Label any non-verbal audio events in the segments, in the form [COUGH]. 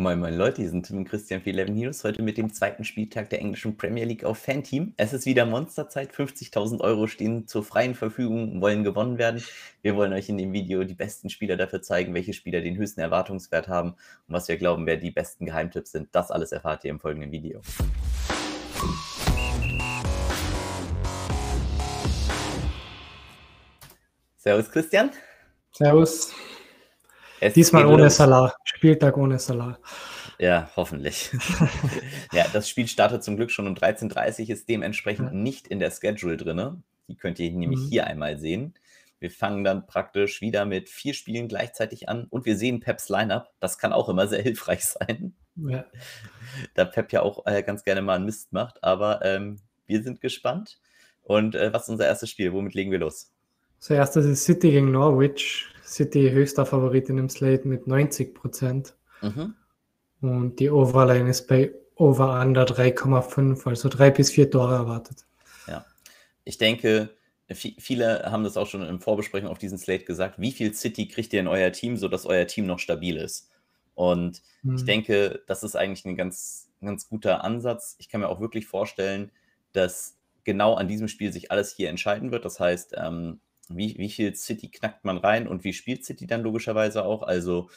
Moin moin Leute, hier sind Tim und Christian für 11 News, heute mit dem zweiten Spieltag der englischen Premier League auf Fanteam. Es ist wieder Monsterzeit, 50.000 Euro stehen zur freien Verfügung, wollen gewonnen werden. Wir wollen euch in dem Video die besten Spieler dafür zeigen, welche Spieler den höchsten Erwartungswert haben und was wir glauben, wer die besten Geheimtipps sind. Das alles erfahrt ihr im folgenden Video. Servus Christian. Servus. Es Diesmal ohne los. Salah. Spieltag ohne Salah. Ja, hoffentlich. [LAUGHS] ja, das Spiel startet zum Glück schon um 13.30 Uhr, ist dementsprechend ja. nicht in der Schedule drin. Die könnt ihr nämlich mhm. hier einmal sehen. Wir fangen dann praktisch wieder mit vier Spielen gleichzeitig an und wir sehen Peps Lineup. Das kann auch immer sehr hilfreich sein. Ja. [LAUGHS] Da Pep ja auch äh, ganz gerne mal einen Mist macht. Aber ähm, wir sind gespannt. Und äh, was ist unser erstes Spiel? Womit legen wir los? Zuerst das ist City gegen Norwich. City höchster Favorit in dem Slate mit 90 Prozent. Mhm. Und die Overline ist bei Over Under 3,5, also drei bis vier Tore erwartet. Ja, ich denke, viele haben das auch schon in Vorbesprechung auf diesen Slate gesagt. Wie viel City kriegt ihr in euer Team, sodass euer Team noch stabil ist? Und mhm. ich denke, das ist eigentlich ein ganz, ganz guter Ansatz. Ich kann mir auch wirklich vorstellen, dass genau an diesem Spiel sich alles hier entscheiden wird. Das heißt, ähm, wie, wie viel City knackt man rein und wie spielt City dann logischerweise auch. Also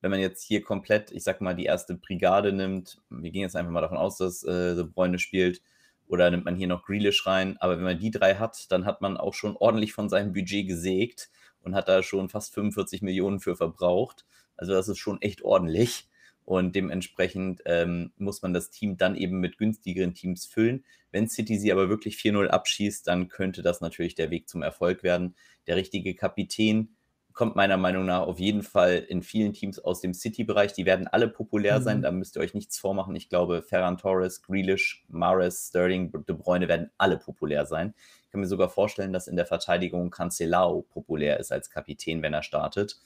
wenn man jetzt hier komplett, ich sag mal, die erste Brigade nimmt, wir gehen jetzt einfach mal davon aus, dass äh, De Bruyne spielt, oder nimmt man hier noch Grealish rein, aber wenn man die drei hat, dann hat man auch schon ordentlich von seinem Budget gesägt und hat da schon fast 45 Millionen für verbraucht. Also das ist schon echt ordentlich. Und dementsprechend ähm, muss man das Team dann eben mit günstigeren Teams füllen. Wenn City sie aber wirklich 4-0 abschießt, dann könnte das natürlich der Weg zum Erfolg werden. Der richtige Kapitän kommt meiner Meinung nach auf jeden Fall in vielen Teams aus dem City-Bereich. Die werden alle populär mhm. sein, da müsst ihr euch nichts vormachen. Ich glaube, Ferran Torres, Grealish, Mares, Sterling, De Bruyne werden alle populär sein. Ich kann mir sogar vorstellen, dass in der Verteidigung Cancelao populär ist als Kapitän, wenn er startet.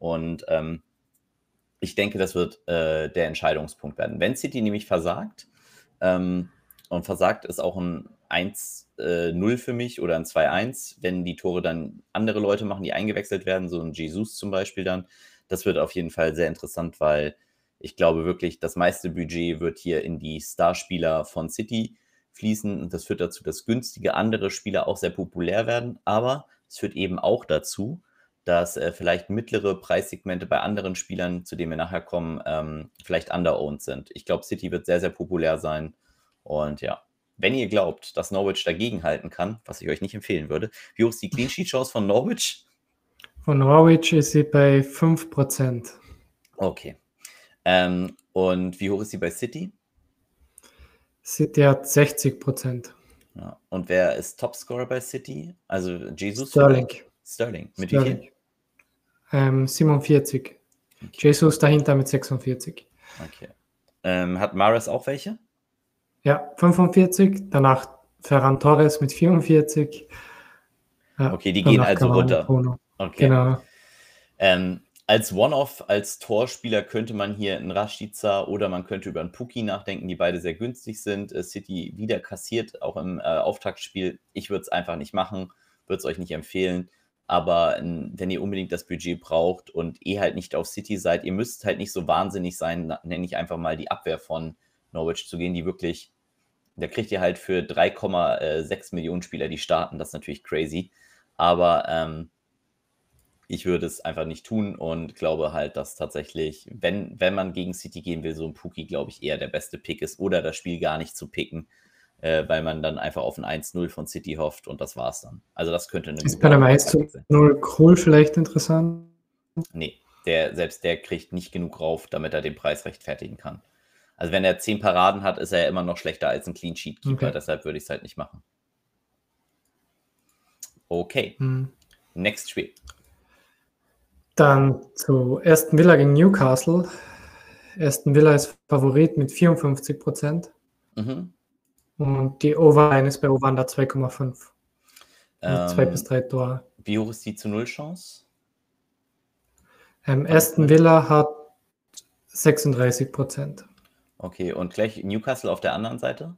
Und ähm, ich denke, das wird äh, der Entscheidungspunkt werden. Wenn City nämlich versagt, ähm, und versagt ist auch ein 1-0 äh, für mich oder ein 2-1, wenn die Tore dann andere Leute machen, die eingewechselt werden, so ein Jesus zum Beispiel dann. Das wird auf jeden Fall sehr interessant, weil ich glaube wirklich, das meiste Budget wird hier in die Starspieler von City fließen und das führt dazu, dass günstige andere Spieler auch sehr populär werden, aber es führt eben auch dazu, dass äh, vielleicht mittlere Preissegmente bei anderen Spielern, zu denen wir nachher kommen, ähm, vielleicht underowned sind. Ich glaube, City wird sehr, sehr populär sein. Und ja, wenn ihr glaubt, dass Norwich dagegenhalten kann, was ich euch nicht empfehlen würde, wie hoch ist die Clean Sheet Chance von Norwich? Von Norwich ist sie bei 5%. Okay. Ähm, und wie hoch ist sie bei City? City hat 60%. Ja. Und wer ist Topscorer bei City? Also Jesus? Sterling. Sterling. Mit Sterling. wie viel? Ähm, 47. Okay. Jesus dahinter mit 46. Okay. Ähm, hat Maris auch welche? Ja, 45. Danach Ferran Torres mit 44. Ja, okay, die gehen also runter. Okay. Genau. Ähm, als One-Off, als Torspieler könnte man hier einen Rashica oder man könnte über einen Puki nachdenken, die beide sehr günstig sind. Äh, City wieder kassiert, auch im äh, Auftaktspiel. Ich würde es einfach nicht machen, würde es euch nicht empfehlen. Aber wenn ihr unbedingt das Budget braucht und eh halt nicht auf City seid, ihr müsst halt nicht so wahnsinnig sein, nenne ich einfach mal die Abwehr von Norwich zu gehen, die wirklich, da kriegt ihr halt für 3,6 Millionen Spieler, die starten, das ist natürlich crazy. Aber ähm, ich würde es einfach nicht tun und glaube halt, dass tatsächlich, wenn, wenn man gegen City gehen will, so ein Puki, glaube ich, eher der beste Pick ist oder das Spiel gar nicht zu picken äh, weil man dann einfach auf ein 1-0 von City hofft und das war's dann. Also das könnte eine Ist bei einem 1-0 Kohl vielleicht interessant? Nee, der, selbst der kriegt nicht genug rauf, damit er den Preis rechtfertigen kann. Also wenn er 10 Paraden hat, ist er immer noch schlechter als ein Clean Sheet Keeper, okay. deshalb würde ich es halt nicht machen. Okay. Hm. Next Spiel. Dann zu Aston Villa gegen Newcastle. Aston Villa ist Favorit mit 54 Prozent. Mhm. Und die Overline ist bei Ovanda 2,5. Ähm, zwei bis drei Tore. Wie hoch ist die zu Null Chance? Ähm, Aston Villa hat 36 Prozent. Okay, und gleich Newcastle auf der anderen Seite?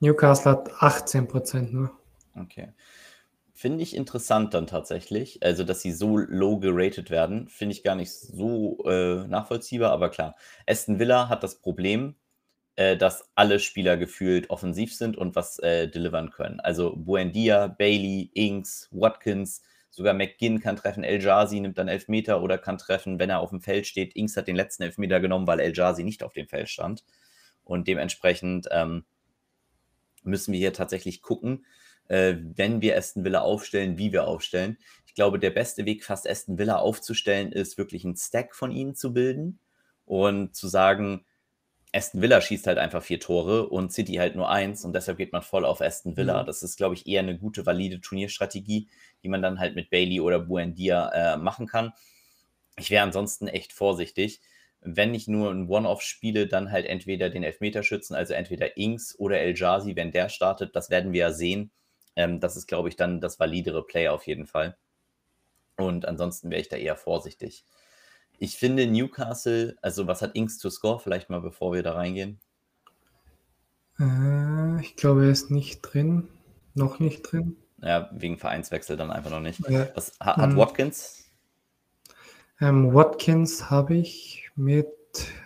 Newcastle hat 18 Prozent nur. Okay. Finde ich interessant dann tatsächlich. Also, dass sie so low geratet werden, finde ich gar nicht so äh, nachvollziehbar, aber klar. Aston Villa hat das Problem, äh, dass alle Spieler gefühlt offensiv sind und was äh, delivern können. Also Buendia, Bailey, Inks, Watkins, sogar McGinn kann treffen, El Jazi nimmt dann Elfmeter oder kann treffen, wenn er auf dem Feld steht. Inks hat den letzten Elfmeter genommen, weil El Jazi nicht auf dem Feld stand. Und dementsprechend ähm, müssen wir hier tatsächlich gucken, äh, wenn wir Aston Villa aufstellen, wie wir aufstellen. Ich glaube, der beste Weg, fast Aston Villa aufzustellen, ist wirklich einen Stack von ihnen zu bilden und zu sagen, Aston Villa schießt halt einfach vier Tore und City halt nur eins und deshalb geht man voll auf Aston Villa. Mhm. Das ist, glaube ich, eher eine gute, valide Turnierstrategie, die man dann halt mit Bailey oder Buendia äh, machen kann. Ich wäre ansonsten echt vorsichtig. Wenn ich nur ein One-Off spiele, dann halt entweder den Elfmeterschützen, also entweder Inks oder El Jazi, wenn der startet. Das werden wir ja sehen. Ähm, das ist, glaube ich, dann das validere Play auf jeden Fall. Und ansonsten wäre ich da eher vorsichtig. Ich finde Newcastle, also was hat Inks to score, vielleicht mal bevor wir da reingehen? Äh, ich glaube, er ist nicht drin. Noch nicht drin. Ja, wegen Vereinswechsel dann einfach noch nicht. Ja. Was hat, hat ähm, Watkins? Ähm, Watkins habe ich mit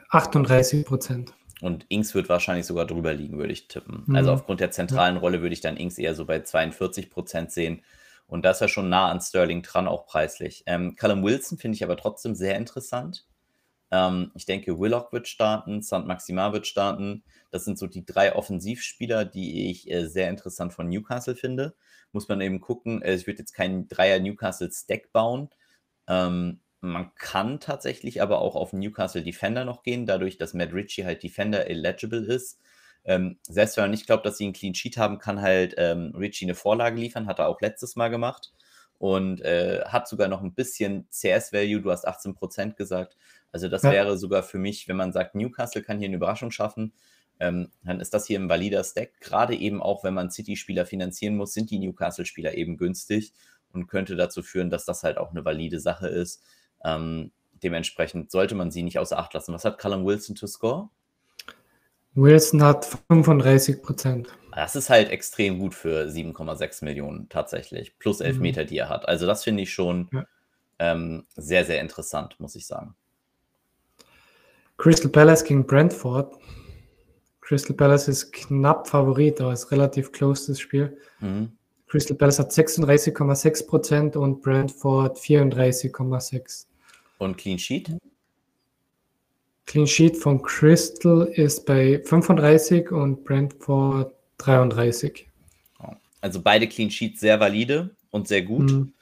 38 Prozent. Und Inks wird wahrscheinlich sogar drüber liegen, würde ich tippen. Mhm. Also aufgrund der zentralen. Rolle würde ich dann Inks eher so bei 42 Prozent sehen. Und da ist er schon nah an Sterling dran, auch preislich. Ähm, Callum Wilson finde ich aber trotzdem sehr interessant. Ähm, ich denke, Willock wird starten, St. Maxima wird starten. Das sind so die drei Offensivspieler, die ich äh, sehr interessant von Newcastle finde. Muss man eben gucken. Äh, ich würde jetzt keinen Dreier Newcastle-Stack bauen. Ähm, man kann tatsächlich aber auch auf Newcastle Defender noch gehen, dadurch, dass Matt Ritchie halt Defender eligible ist. Ähm, selbst wenn man nicht glaubt, dass sie einen Clean Sheet haben, kann halt ähm, Richie eine Vorlage liefern, hat er auch letztes Mal gemacht und äh, hat sogar noch ein bisschen CS-Value. Du hast 18% gesagt. Also das ja. wäre sogar für mich, wenn man sagt, Newcastle kann hier eine Überraschung schaffen, ähm, dann ist das hier ein valider Stack. Gerade eben auch, wenn man City-Spieler finanzieren muss, sind die Newcastle-Spieler eben günstig und könnte dazu führen, dass das halt auch eine valide Sache ist. Ähm, dementsprechend sollte man sie nicht außer Acht lassen. Was hat Callum Wilson to score? Wilson hat 35 Prozent. Das ist halt extrem gut für 7,6 Millionen tatsächlich. Plus 11 mhm. Meter, die er hat. Also das finde ich schon ja. ähm, sehr, sehr interessant, muss ich sagen. Crystal Palace gegen Brentford. Crystal Palace ist knapp Favorit, aber ist relativ close das Spiel. Mhm. Crystal Palace hat 36,6 Prozent und Brentford 34,6. Und Clean Sheet? Clean Sheet von Crystal ist bei 35 und Brentford 33. Also beide Clean Sheets sehr valide und sehr gut. Mhm.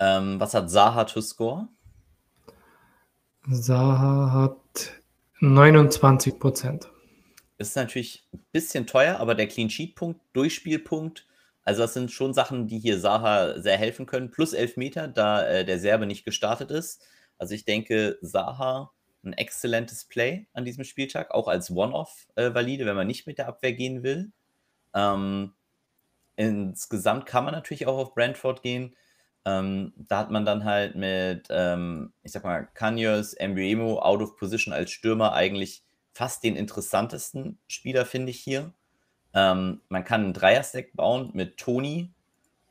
Ähm, was hat Saha to score? Saha hat 29 Prozent. Ist natürlich ein bisschen teuer, aber der Clean Sheet Punkt, Durchspielpunkt, also das sind schon Sachen, die hier Saha sehr helfen können. Plus 11 Meter, da äh, der Serbe nicht gestartet ist. Also ich denke, Saha ein exzellentes Play an diesem Spieltag, auch als One-Off äh, valide, wenn man nicht mit der Abwehr gehen will. Ähm, insgesamt kann man natürlich auch auf Brentford gehen. Ähm, da hat man dann halt mit, ähm, ich sag mal, Kanyos, Embuemo out of position als Stürmer eigentlich fast den interessantesten Spieler, finde ich hier. Ähm, man kann einen Dreier-Stack bauen mit Toni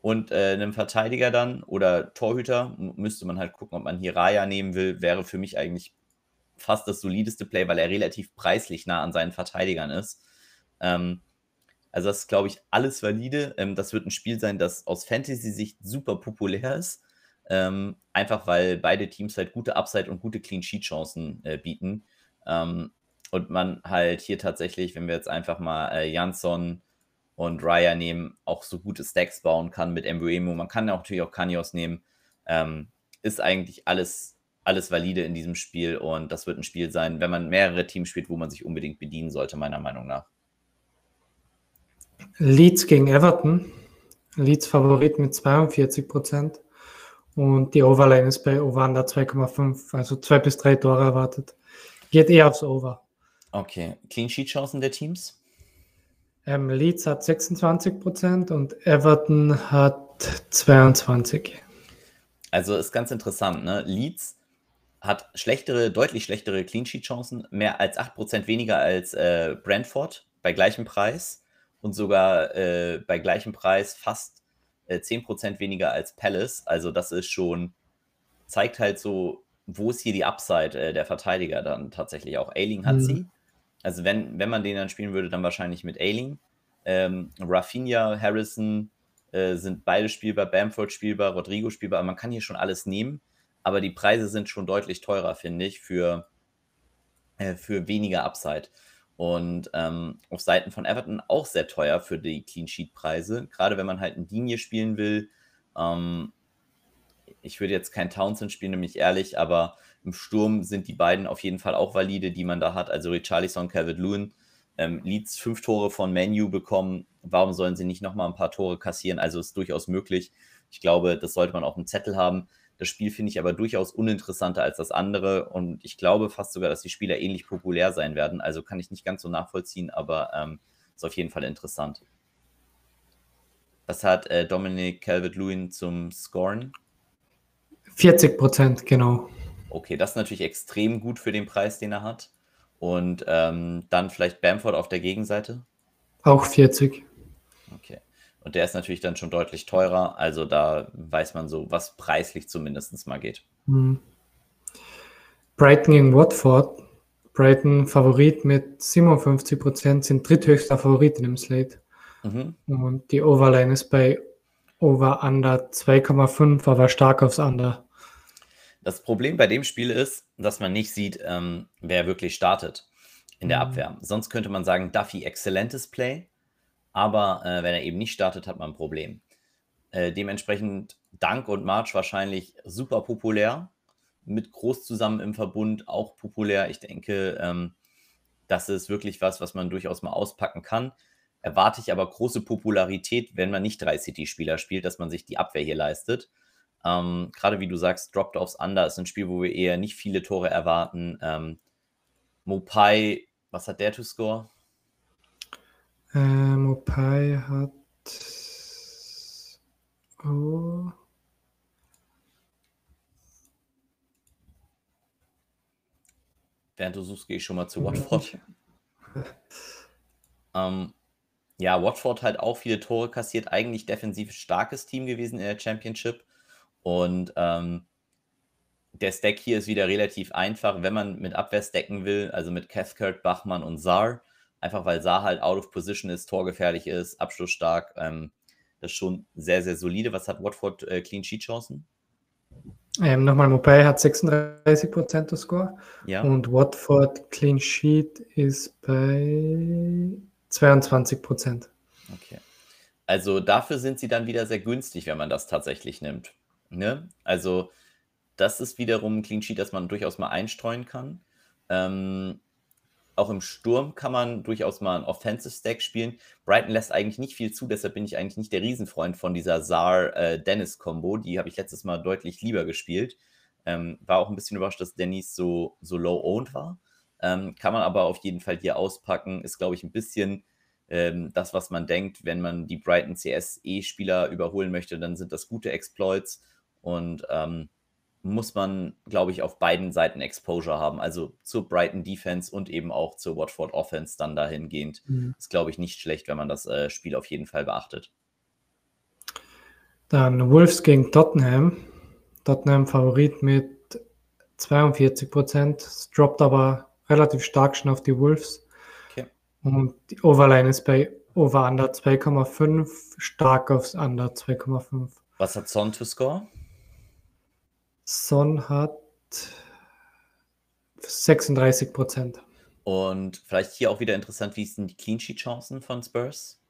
und äh, einem Verteidiger dann oder Torhüter. Müsste man halt gucken, ob man hier Raya nehmen will. Wäre für mich eigentlich fast das solideste Play, weil er relativ preislich nah an seinen Verteidigern ist. Ähm, also das ist, glaube ich, alles valide. Ähm, das wird ein Spiel sein, das aus Fantasy-Sicht super populär ist. Ähm, einfach weil beide Teams halt gute Upside und gute Clean-Sheet-Chancen äh, bieten. Ähm, und man halt hier tatsächlich, wenn wir jetzt einfach mal äh, Jansson und Raya nehmen, auch so gute Stacks bauen kann mit Embuemo. Man kann natürlich auch Kanyos nehmen. Ähm, ist eigentlich alles alles valide in diesem Spiel und das wird ein Spiel sein, wenn man mehrere Teams spielt, wo man sich unbedingt bedienen sollte, meiner Meinung nach. Leeds gegen Everton. Leeds Favorit mit 42 Prozent und die Overline ist bei Ovanda 2,5, also zwei bis drei Tore erwartet. Geht eher aufs Over. Okay, Clean Sheet Chancen der Teams? Ähm, Leeds hat 26 Prozent und Everton hat 22. Also ist ganz interessant, ne? Leeds hat schlechtere, deutlich schlechtere Clean Sheet Chancen, mehr als 8% weniger als äh, Brentford bei gleichem Preis und sogar äh, bei gleichem Preis fast äh, 10% weniger als Palace. Also das ist schon, zeigt halt so, wo ist hier die Upside äh, der Verteidiger dann tatsächlich auch. Ailing hat mhm. sie. Also wenn, wenn man den dann spielen würde, dann wahrscheinlich mit Ailing. Ähm, Rafinha, Harrison äh, sind beide spielbar, Bamford spielbar, Rodrigo spielbar. Man kann hier schon alles nehmen, aber die Preise sind schon deutlich teurer, finde ich, für, äh, für weniger Upside. Und ähm, auf Seiten von Everton auch sehr teuer für die Clean Sheet Preise. Gerade wenn man halt ein Linie spielen will, ähm, ich würde jetzt kein Townsend spielen, nämlich ehrlich, aber im Sturm sind die beiden auf jeden Fall auch valide, die man da hat. Also Richarlison, Calvert Lewin, ähm, Leeds fünf Tore von Menu bekommen. Warum sollen sie nicht nochmal ein paar Tore kassieren? Also ist durchaus möglich. Ich glaube, das sollte man auf dem Zettel haben. Das Spiel finde ich aber durchaus uninteressanter als das andere und ich glaube fast sogar, dass die Spieler ähnlich populär sein werden. Also kann ich nicht ganz so nachvollziehen, aber ähm, ist auf jeden Fall interessant. Was hat äh, Dominic Calvert-Lewin zum Scoren? 40 Prozent, genau. Okay, das ist natürlich extrem gut für den Preis, den er hat. Und ähm, dann vielleicht Bamford auf der Gegenseite? Auch 40. Okay. Und der ist natürlich dann schon deutlich teurer. Also da weiß man so, was preislich zumindest mal geht. Mhm. Brighton gegen Watford. Brighton Favorit mit 57 Prozent, sind dritthöchster Favorit in dem Slate. Mhm. Und die Overline ist bei Over Under 2,5, aber stark aufs Under. Das Problem bei dem Spiel ist, dass man nicht sieht, ähm, wer wirklich startet in der mhm. Abwehr. Sonst könnte man sagen, Duffy, exzellentes Play, aber äh, wenn er eben nicht startet, hat man ein Problem. Äh, dementsprechend Dank und March wahrscheinlich super populär, mit Groß zusammen im Verbund auch populär. Ich denke, ähm, das ist wirklich was, was man durchaus mal auspacken kann. Erwarte ich aber große Popularität, wenn man nicht drei City-Spieler spielt, dass man sich die Abwehr hier leistet. Ähm, Gerade wie du sagst, Dropped aufs Under ist ein Spiel, wo wir eher nicht viele Tore erwarten. Ähm, Mopai, was hat der to score? Äh, Mopai hat. Oh. Während du suchst, gehe ich schon mal zu Watford. [LAUGHS] ähm, ja, Watford halt auch viele Tore kassiert. Eigentlich defensiv starkes Team gewesen in der Championship. Und ähm, der Stack hier ist wieder relativ einfach, wenn man mit Abwehr stacken will, also mit Cathcart, Bachmann und Saar. Einfach weil Saar halt out of position ist, torgefährlich ist, abschlussstark. Ähm, das ist schon sehr, sehr solide. Was hat Watford äh, Clean Sheet Chancen? Ähm, Nochmal, Mopay hat 36% Score. Ja. Und Watford Clean Sheet ist bei 22%. Okay. Also dafür sind sie dann wieder sehr günstig, wenn man das tatsächlich nimmt. Ne? Also, das ist wiederum ein Clean Sheet, das man durchaus mal einstreuen kann. Ähm, auch im Sturm kann man durchaus mal ein Offensive Stack spielen. Brighton lässt eigentlich nicht viel zu, deshalb bin ich eigentlich nicht der Riesenfreund von dieser Saar-Dennis-Kombo. Die habe ich letztes Mal deutlich lieber gespielt. Ähm, war auch ein bisschen überrascht, dass Dennis so, so low-owned war. Ähm, kann man aber auf jeden Fall hier auspacken. Ist, glaube ich, ein bisschen ähm, das, was man denkt, wenn man die Brighton CSE-Spieler überholen möchte, dann sind das gute Exploits. Und ähm, muss man, glaube ich, auf beiden Seiten Exposure haben. Also zur Brighton Defense und eben auch zur Watford Offense dann dahingehend. Mhm. Ist, glaube ich, nicht schlecht, wenn man das äh, Spiel auf jeden Fall beachtet. Dann Wolves gegen Tottenham. Tottenham Favorit mit 42 Prozent. Es droppt aber relativ stark schon auf die Wolves. Okay. Und die Overline ist bei Over Under 2,5, stark aufs Under 2,5. Was hat Son to score? Son hat 36 Prozent. Und vielleicht hier auch wieder interessant, wie sind die Clean Sheet Chancen von Spurs?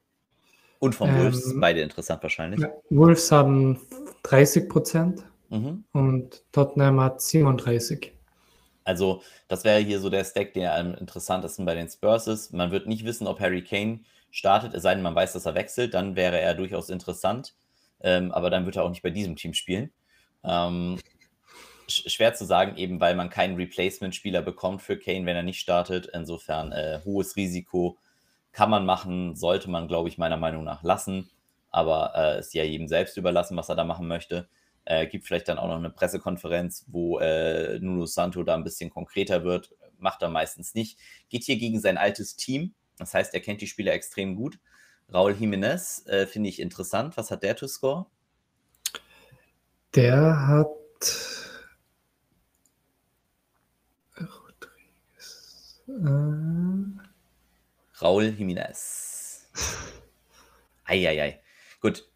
Und von ähm, Wolves, beide interessant wahrscheinlich. Ja, Wolves haben 30 Prozent mhm. und Tottenham hat 37. Also, das wäre hier so der Stack, der am interessantesten bei den Spurs ist. Man wird nicht wissen, ob Harry Kane startet, es sei denn, man weiß, dass er wechselt, dann wäre er durchaus interessant. Ähm, aber dann wird er auch nicht bei diesem Team spielen. Ähm, schwer zu sagen, eben weil man keinen Replacement-Spieler bekommt für Kane, wenn er nicht startet. Insofern äh, hohes Risiko kann man machen, sollte man, glaube ich, meiner Meinung nach lassen. Aber äh, ist ja jedem selbst überlassen, was er da machen möchte. Äh, gibt vielleicht dann auch noch eine Pressekonferenz, wo äh, Nuno Santo da ein bisschen konkreter wird. Macht er meistens nicht. Geht hier gegen sein altes Team. Das heißt, er kennt die Spieler extrem gut. Raul Jiménez äh, finde ich interessant. Was hat der to score? Der hat äh, Raul Jiménez. Eieiei. Gut.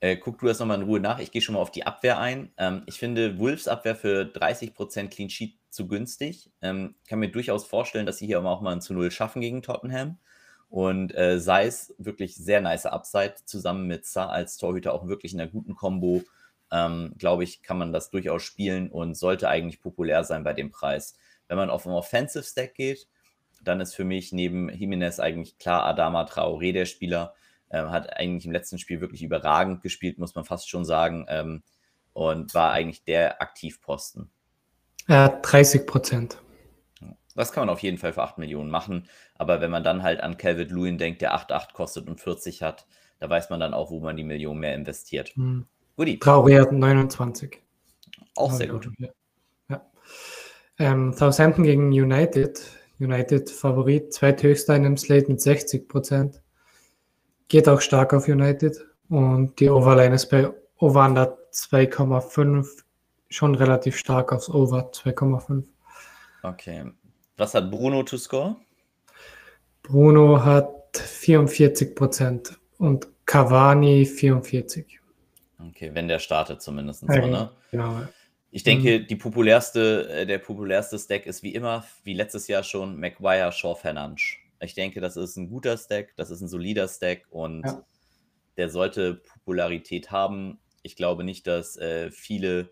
Äh, guck du das nochmal in Ruhe nach. Ich gehe schon mal auf die Abwehr ein. Ähm, ich finde Wolves Abwehr für 30% Clean Sheet zu günstig. Ähm, kann mir durchaus vorstellen, dass sie hier auch mal ein zu Null schaffen gegen Tottenham. Und äh, sei es wirklich sehr nice Upside, zusammen mit Sa als Torhüter auch wirklich in einer guten Combo. Ähm, Glaube ich, kann man das durchaus spielen und sollte eigentlich populär sein bei dem Preis. Wenn man auf einen Offensive Stack geht, dann ist für mich neben Jimenez eigentlich klar Adama Traoré der Spieler. Ähm, hat eigentlich im letzten Spiel wirklich überragend gespielt, muss man fast schon sagen. Ähm, und war eigentlich der Aktivposten. Hat 30 Prozent. Das kann man auf jeden Fall für 8 Millionen machen. Aber wenn man dann halt an Calvin Lewin denkt, der 8,8 kostet und 40 hat, da weiß man dann auch, wo man die Million mehr investiert. Mhm. Goodie. Traoré hat 29. Auch sehr gut. Ja. Ähm, Southampton gegen United. United Favorit, zweithöchster in dem Slate mit 60 Prozent. Geht auch stark auf United. Und die Overline ist bei Over 2,5 schon relativ stark aufs Over 2,5. Okay. Was hat Bruno to score? Bruno hat 44 Prozent und Cavani 44. Okay, wenn der startet zumindest. Ja, ne? Genau. Ich denke, mhm. die populärste, äh, der populärste Stack ist wie immer, wie letztes Jahr schon, Maguire, Shaw, Fernandes. Ich denke, das ist ein guter Stack, das ist ein solider Stack und ja. der sollte Popularität haben. Ich glaube nicht, dass äh, viele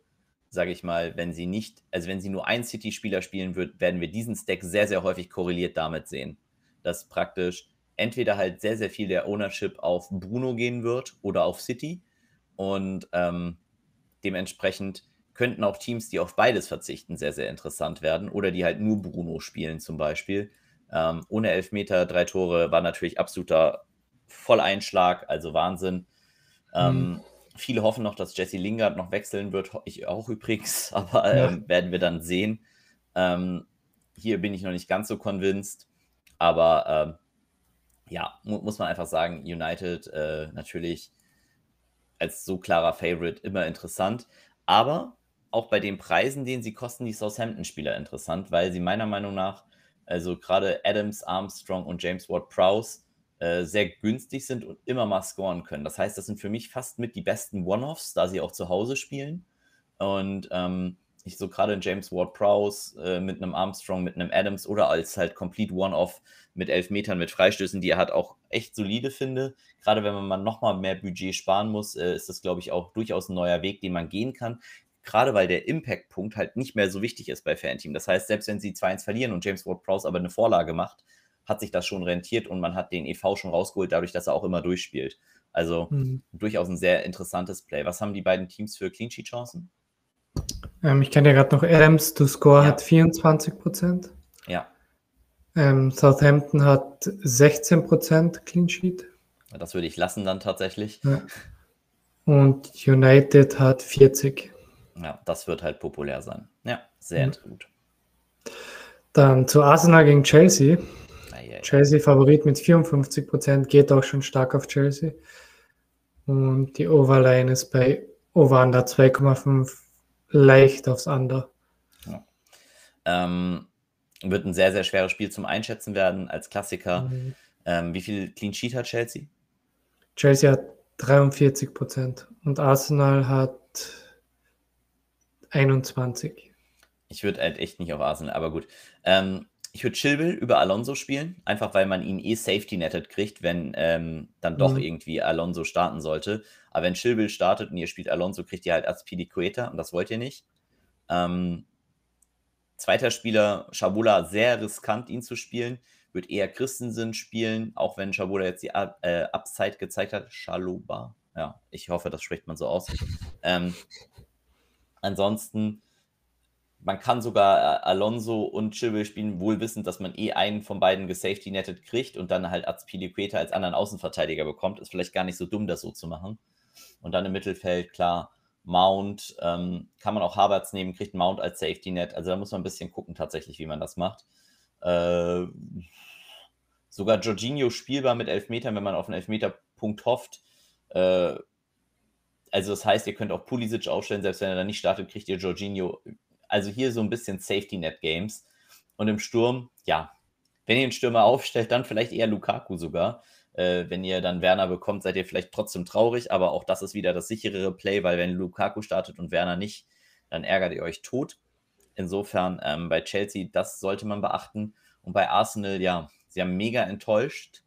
sage ich mal, wenn sie nicht, also wenn sie nur ein City-Spieler spielen wird, werden wir diesen Stack sehr, sehr häufig korreliert damit sehen. Dass praktisch entweder halt sehr, sehr viel der Ownership auf Bruno gehen wird oder auf City. Und ähm, dementsprechend könnten auch Teams, die auf beides verzichten, sehr, sehr interessant werden. Oder die halt nur Bruno spielen zum Beispiel. Ähm, ohne Elfmeter, drei Tore war natürlich absoluter Volleinschlag, also Wahnsinn. Ähm, mhm. Viele hoffen noch, dass Jesse Lingard noch wechseln wird. Ich auch übrigens, [LAUGHS] aber ähm, ja. werden wir dann sehen. Ähm, hier bin ich noch nicht ganz so convinced. Aber ähm, ja, mu muss man einfach sagen, United äh, natürlich als so klarer Favorite immer interessant. Aber auch bei den Preisen, den sie kosten, die Southampton-Spieler interessant, weil sie meiner Meinung nach, also gerade Adams, Armstrong und James Ward-Prowse, äh, sehr günstig sind und immer mal scoren können. Das heißt, das sind für mich fast mit die besten One-Offs, da sie auch zu Hause spielen. Und ähm, ich so gerade James Ward-Prowse äh, mit einem Armstrong, mit einem Adams oder als halt Complete One-Off mit elf Metern, mit Freistößen, die er hat, auch echt solide finde. Gerade wenn man mal nochmal mehr Budget sparen muss, äh, ist das, glaube ich, auch durchaus ein neuer Weg, den man gehen kann. Gerade weil der Impact-Punkt halt nicht mehr so wichtig ist bei Fanteam. Das heißt, selbst wenn sie 2-1 verlieren und James Ward-Prowse aber eine Vorlage macht, hat sich das schon rentiert und man hat den EV schon rausgeholt, dadurch, dass er auch immer durchspielt. Also mhm. durchaus ein sehr interessantes Play. Was haben die beiden Teams für Clean Sheet Chancen? Ähm, ich kenne ja gerade noch Adams to Score ja. hat 24 Prozent. Ja. Ähm, Southampton hat 16 Prozent Clean Sheet. Das würde ich lassen dann tatsächlich. Ja. Und United hat 40. Ja, das wird halt populär sein. Ja, sehr mhm. gut. Dann zu Arsenal gegen Chelsea. Chelsea Favorit mit 54 Prozent, geht auch schon stark auf Chelsea. Und die Overline ist bei Over Under 2,5 leicht aufs Under. Ja. Ähm, wird ein sehr, sehr schweres Spiel zum Einschätzen werden als Klassiker. Mhm. Ähm, wie viel Clean Sheet hat Chelsea? Chelsea hat 43 Prozent und Arsenal hat 21. Ich würde halt echt nicht auf Arsenal, aber gut. Ähm, ich würde Chilwell über Alonso spielen, einfach weil man ihn eh safety netted kriegt, wenn ähm, dann doch mhm. irgendwie Alonso starten sollte. Aber wenn Chilwell startet und ihr spielt Alonso, kriegt ihr halt Azpilicueta und das wollt ihr nicht. Ähm, zweiter Spieler, Schabula, sehr riskant, ihn zu spielen. Wird eher Christensen spielen, auch wenn Schabula jetzt die äh, Upside gezeigt hat. Schaloba. Ja, ich hoffe, das spricht man so aus. Ähm, ansonsten man kann sogar äh, Alonso und Chilwell spielen, wohl wissend, dass man eh einen von beiden gesafety-netted kriegt und dann halt Azpilicueta als anderen Außenverteidiger bekommt. Ist vielleicht gar nicht so dumm, das so zu machen. Und dann im Mittelfeld, klar, Mount, ähm, kann man auch Havertz nehmen, kriegt Mount als Safety-Net. Also da muss man ein bisschen gucken tatsächlich, wie man das macht. Äh, sogar Jorginho spielbar mit Elfmetern, wenn man auf einen Elfmeterpunkt hofft. Äh, also das heißt, ihr könnt auch Pulisic aufstellen, selbst wenn er dann nicht startet, kriegt ihr Jorginho. Also hier so ein bisschen Safety Net Games. Und im Sturm, ja, wenn ihr einen Stürmer aufstellt, dann vielleicht eher Lukaku sogar. Äh, wenn ihr dann Werner bekommt, seid ihr vielleicht trotzdem traurig, aber auch das ist wieder das sicherere Play, weil wenn Lukaku startet und Werner nicht, dann ärgert ihr euch tot. Insofern ähm, bei Chelsea, das sollte man beachten. Und bei Arsenal, ja, sie haben mega enttäuscht.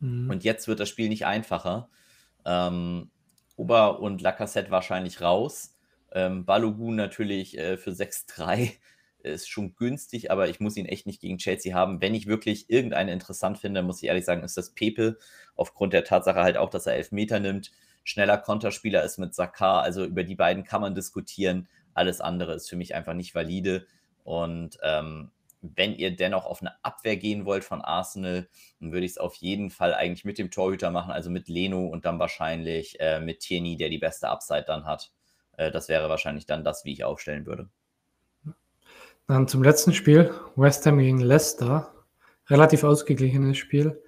Mhm. Und jetzt wird das Spiel nicht einfacher. Ähm, Ober und Lacassette wahrscheinlich raus. Ähm, Balogun natürlich äh, für 6-3 [LAUGHS] ist schon günstig, aber ich muss ihn echt nicht gegen Chelsea haben. Wenn ich wirklich irgendeinen interessant finde, muss ich ehrlich sagen, ist das Pepe. Aufgrund der Tatsache halt auch, dass er Elfmeter nimmt. Schneller Konterspieler ist mit Sakar. Also über die beiden kann man diskutieren. Alles andere ist für mich einfach nicht valide. Und ähm, wenn ihr dennoch auf eine Abwehr gehen wollt von Arsenal, dann würde ich es auf jeden Fall eigentlich mit dem Torhüter machen, also mit Leno und dann wahrscheinlich äh, mit Tierney, der die beste Upside dann hat. Äh, das wäre wahrscheinlich dann das, wie ich aufstellen würde. Dann zum letzten Spiel, West Ham gegen Leicester. Relativ ausgeglichenes Spiel.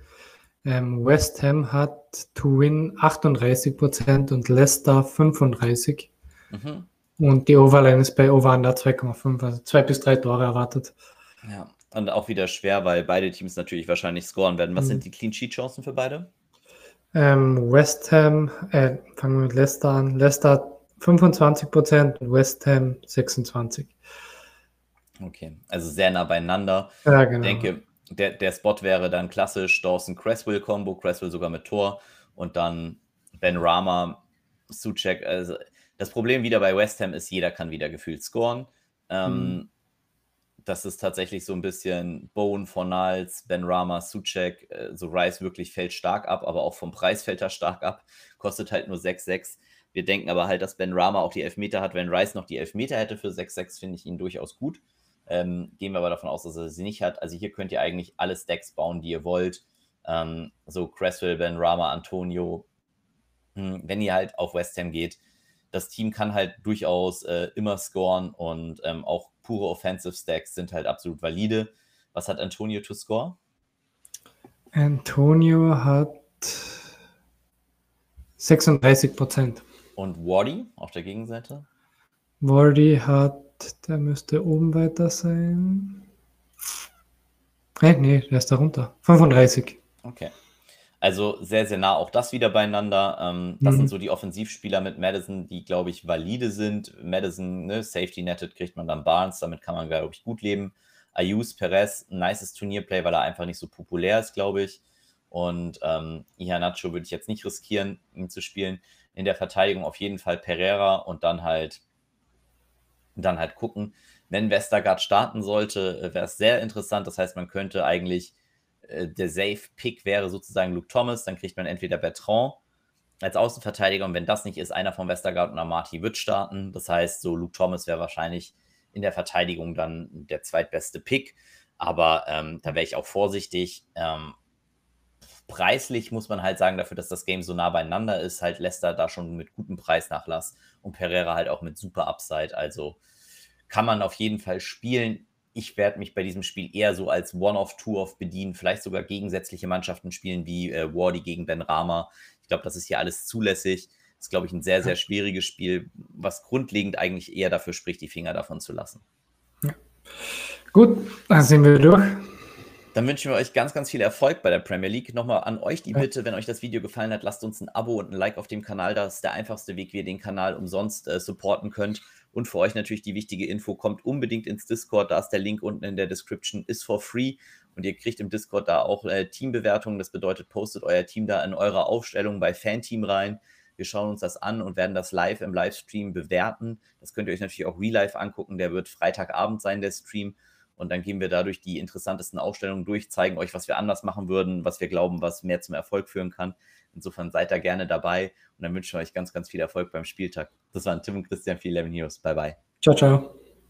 Ähm, West Ham hat to win 38% und Leicester 35%. Mhm. Und die Overline ist bei Over Under 2,5, also zwei bis drei Tore erwartet. Ja, und auch wieder schwer, weil beide Teams natürlich wahrscheinlich scoren werden. Was mhm. sind die Clean Sheet Chancen für beide? Ähm, West Ham, äh, fangen wir mit Leicester an. Leicester 25% und West Ham 26%. Okay, also sehr nah beieinander. Ja, genau. Ich denke, der, der Spot wäre dann klassisch Dawson-Cresswell-Kombo, Cresswell sogar mit Tor und dann Ben Rama, Suchek. Also das Problem wieder bei West Ham ist, jeder kann wieder gefühlt scoren. Ähm, mhm. Das ist tatsächlich so ein bisschen Bone, Fornals, Ben Rama, Suchek. Äh, so Rice wirklich fällt stark ab, aber auch vom Preis fällt er stark ab. Kostet halt nur 6,6. Wir denken aber halt, dass Ben Rama auch die Elfmeter hat. Wenn Rice noch die Elfmeter hätte für 6,6, finde ich ihn durchaus gut. Ähm, gehen wir aber davon aus, dass er sie nicht hat. Also hier könnt ihr eigentlich alle Stacks bauen, die ihr wollt. Ähm, so Cresswell, Ben Rama, Antonio. Hm, wenn ihr halt auf West Ham geht, das Team kann halt durchaus äh, immer scoren und ähm, auch pure Offensive Stacks sind halt absolut valide. Was hat Antonio to score? Antonio hat 36 Prozent. Und Wardy auf der Gegenseite? Wardy hat der müsste oben weiter sein. Hey, nee, der ist da runter. 35. Okay. Also sehr, sehr nah auch das wieder beieinander. Ähm, das mhm. sind so die Offensivspieler mit Madison, die, glaube ich, valide sind. Madison, ne, Safety netted kriegt man dann Barnes, damit kann man, glaube ich, gut leben. Ayus, Perez, ein nices Turnierplay, weil er einfach nicht so populär ist, glaube ich. Und ähm, Ihanacho würde ich jetzt nicht riskieren, ihn zu spielen. In der Verteidigung auf jeden Fall Pereira und dann halt dann halt gucken, wenn Westergaard starten sollte, äh, wäre es sehr interessant. Das heißt, man könnte eigentlich, äh, der Safe-Pick wäre sozusagen Luke Thomas, dann kriegt man entweder Bertrand als Außenverteidiger und wenn das nicht ist, einer von Westergaard und Amati wird starten. Das heißt, so Luke Thomas wäre wahrscheinlich in der Verteidigung dann der zweitbeste Pick. Aber ähm, da wäre ich auch vorsichtig. Ähm, preislich muss man halt sagen, dafür, dass das Game so nah beieinander ist, halt Leicester da schon mit gutem Preisnachlass und Pereira halt auch mit super Upside. Also kann man auf jeden Fall spielen. Ich werde mich bei diesem Spiel eher so als One-off, Two-off bedienen, vielleicht sogar gegensätzliche Mannschaften spielen wie äh, Wardy gegen Ben Rama. Ich glaube, das ist hier alles zulässig. Das ist, glaube ich, ein sehr, sehr schwieriges Spiel, was grundlegend eigentlich eher dafür spricht, die Finger davon zu lassen. Ja. Gut, dann sind wir durch. Dann wünschen wir euch ganz, ganz viel Erfolg bei der Premier League. Nochmal an euch die Bitte, wenn euch das Video gefallen hat, lasst uns ein Abo und ein Like auf dem Kanal. Das ist der einfachste Weg, wie ihr den Kanal umsonst äh, supporten könnt. Und für euch natürlich die wichtige Info, kommt unbedingt ins Discord. Da ist der Link unten in der Description, ist for free. Und ihr kriegt im Discord da auch äh, Teambewertungen. Das bedeutet, postet euer Team da in eurer Aufstellung bei Fanteam rein. Wir schauen uns das an und werden das live im Livestream bewerten. Das könnt ihr euch natürlich auch real live angucken. Der wird Freitagabend sein, der Stream. Und dann gehen wir dadurch die interessantesten Aufstellungen durch, zeigen euch, was wir anders machen würden, was wir glauben, was mehr zum Erfolg führen kann. Insofern seid da gerne dabei und dann wünschen wir euch ganz, ganz viel Erfolg beim Spieltag. Das waren Tim und Christian für 11 News. Bye, bye. Ciao, ciao.